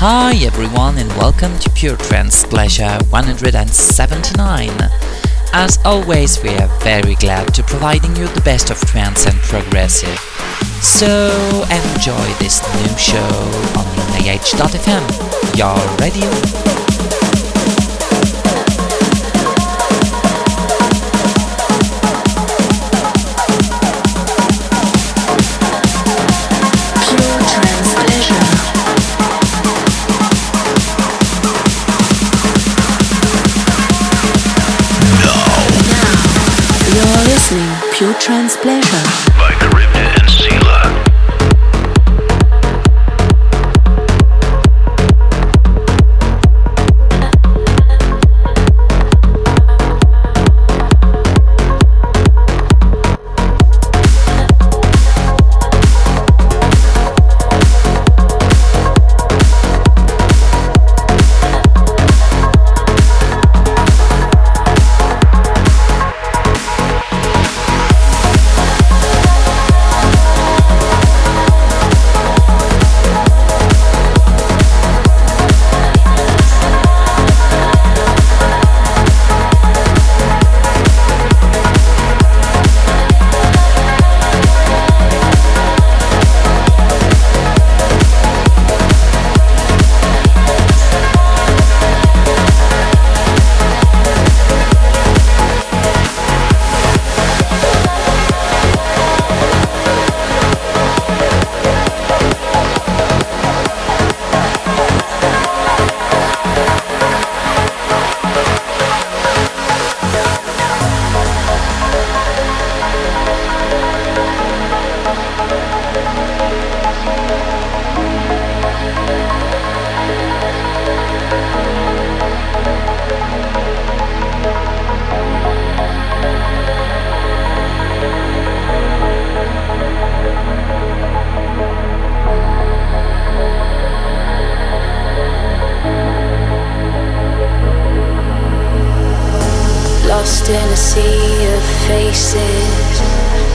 Hi everyone and welcome to Pure Trance Pleasure 179. As always, we are very glad to providing you the best of trance and progressive. So enjoy this new show on UNIH.fm, your radio. Trance Pleasure. in a sea of faces,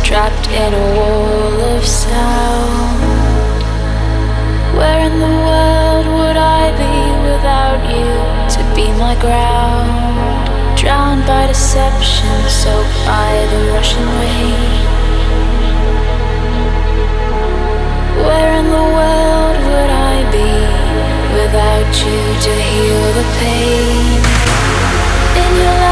trapped in a wall of sound. Where in the world would I be without you to be my ground? Drowned by deception, soaked by the rushing rain. Where in the world would I be without you to heal the pain?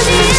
Melody.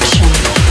Addiction.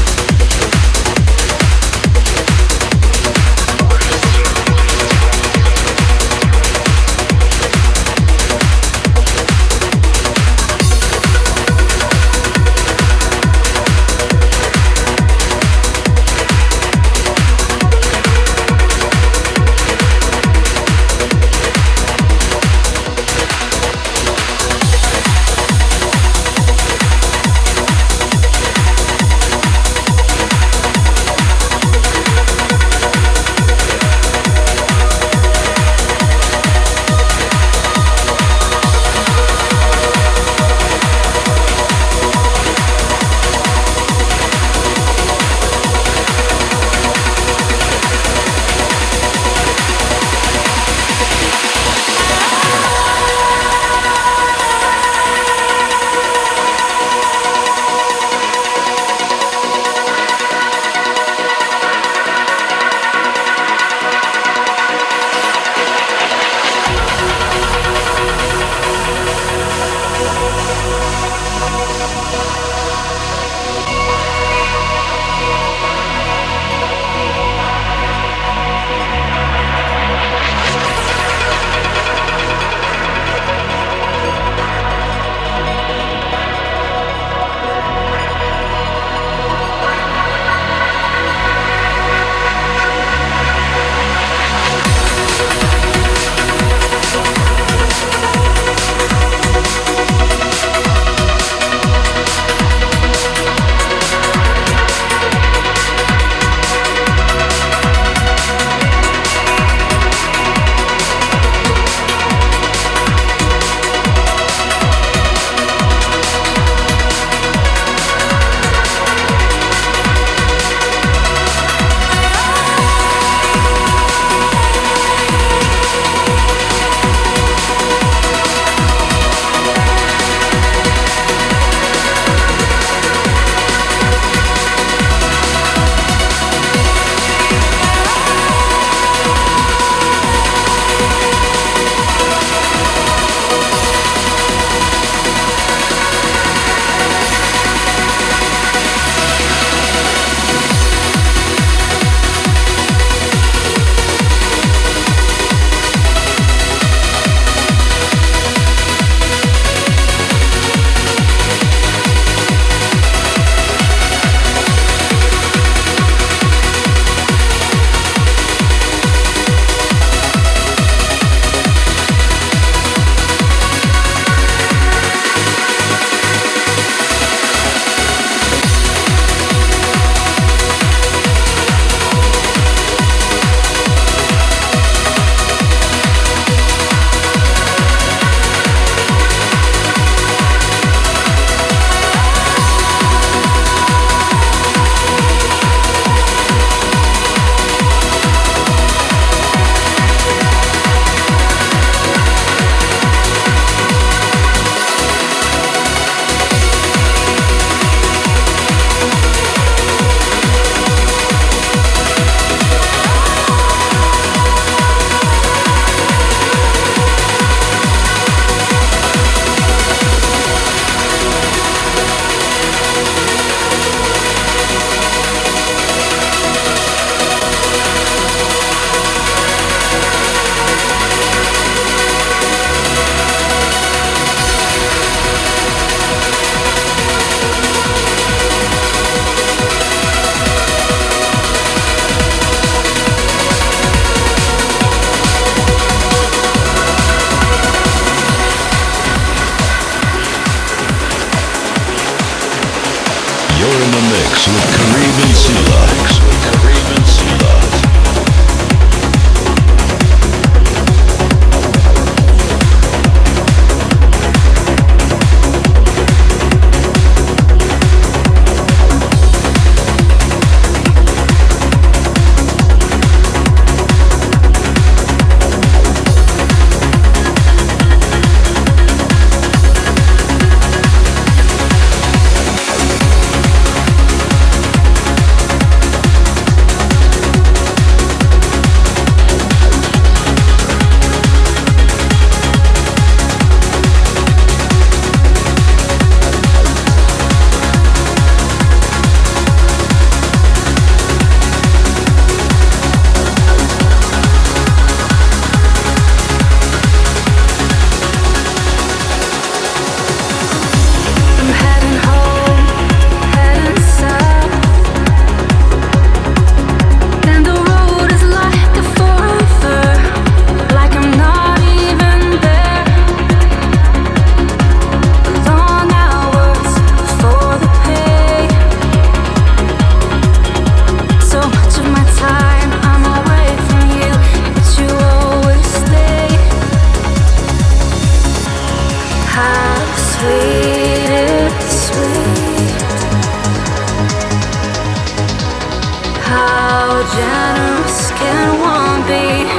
How generous can one be?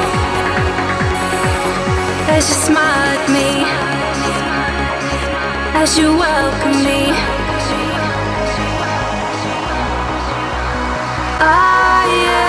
As you smile at me, as you welcome me, I am.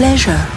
Pleasure.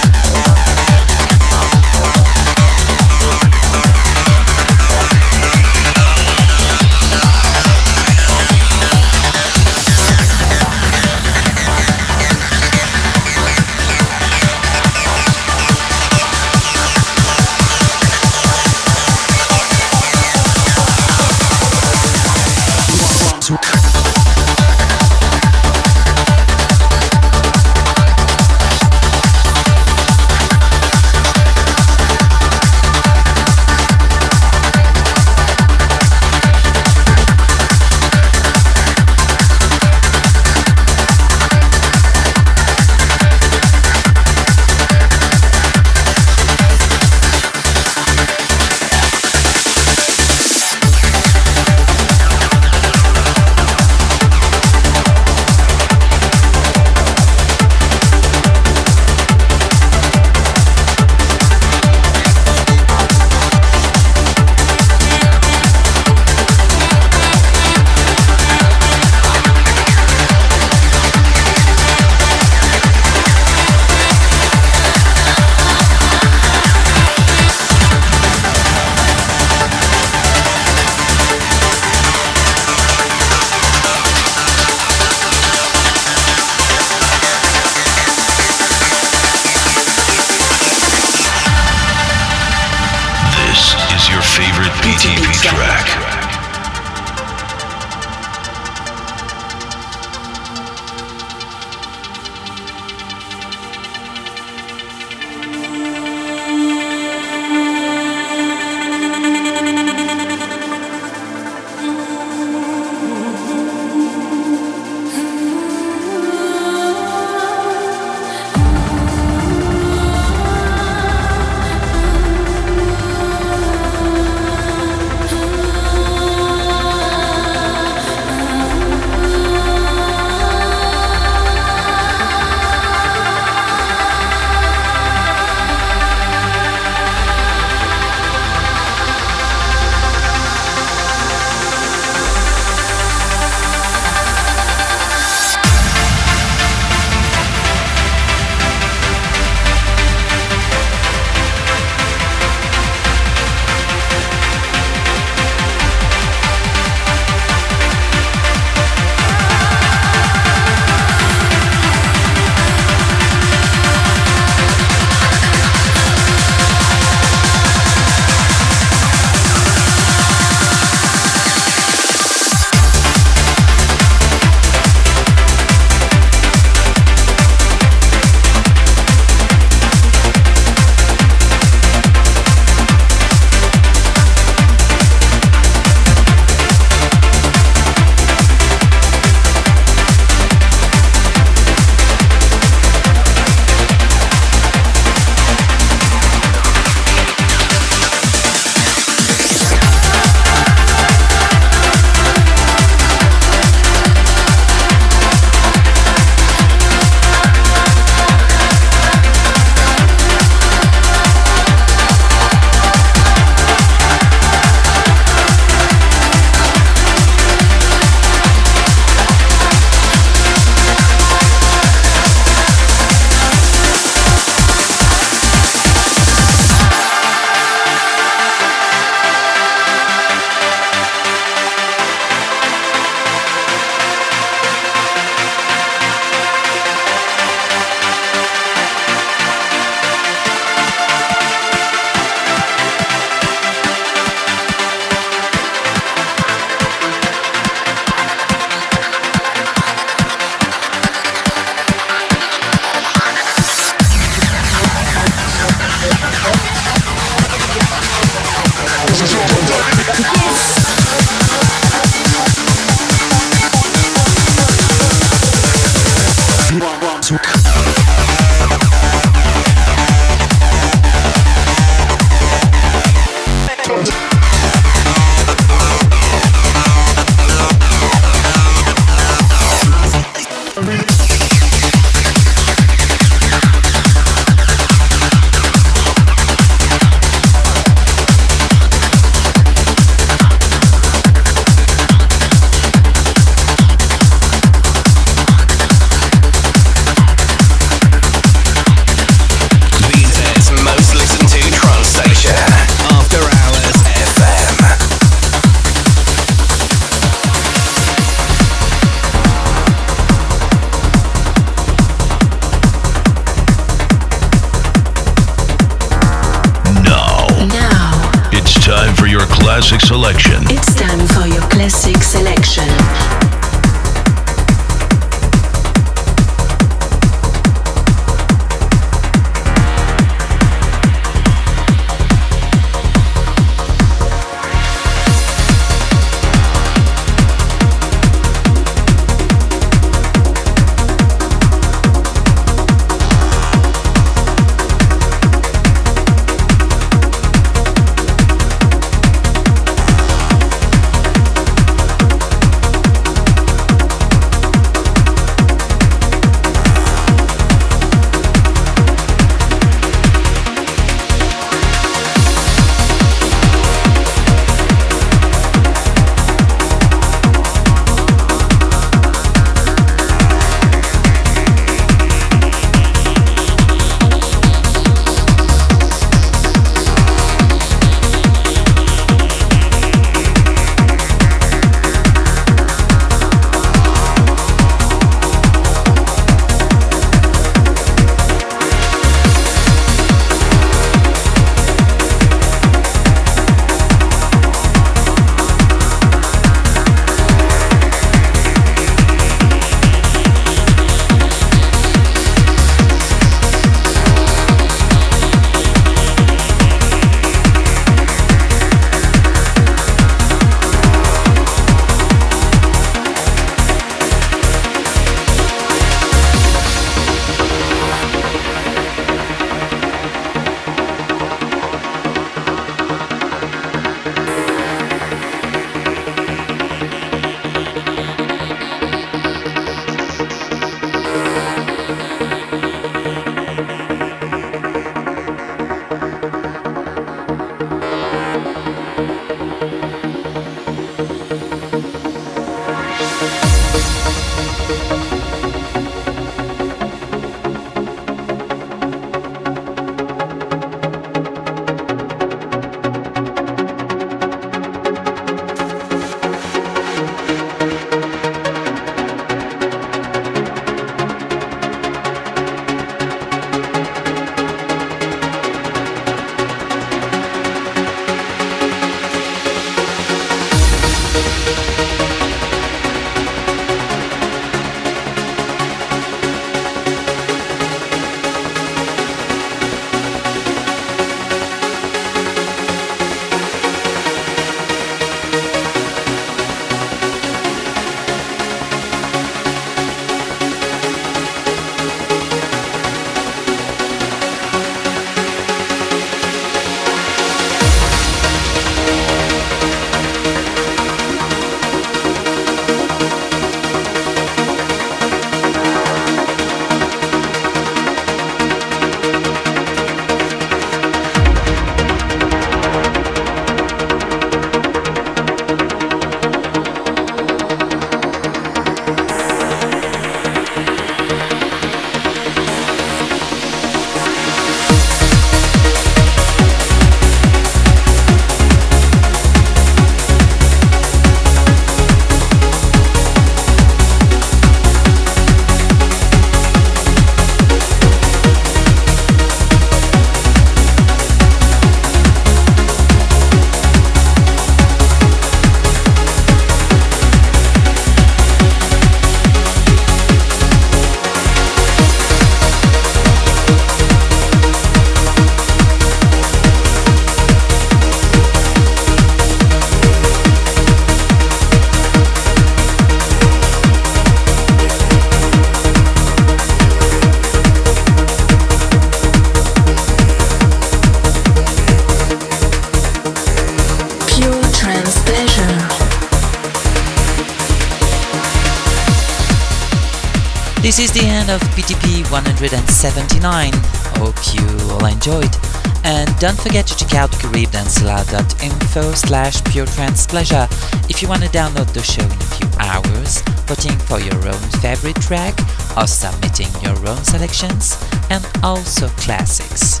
179. Hope you all enjoyed. And don't forget to check out caribdancela.info slash pure trance pleasure if you want to download the show in a few hours, voting for your own favorite track, or submitting your own selections, and also classics.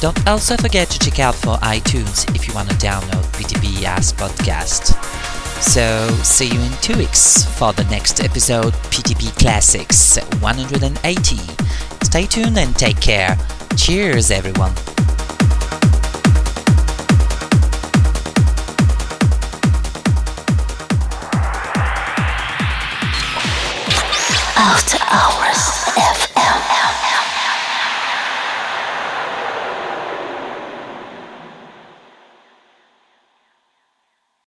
Don't also forget to check out for iTunes if you want to download PTP as podcast. So, see you in two weeks for the next episode PTP Classics 180. Stay tuned and take care. Cheers, everyone. After Hours.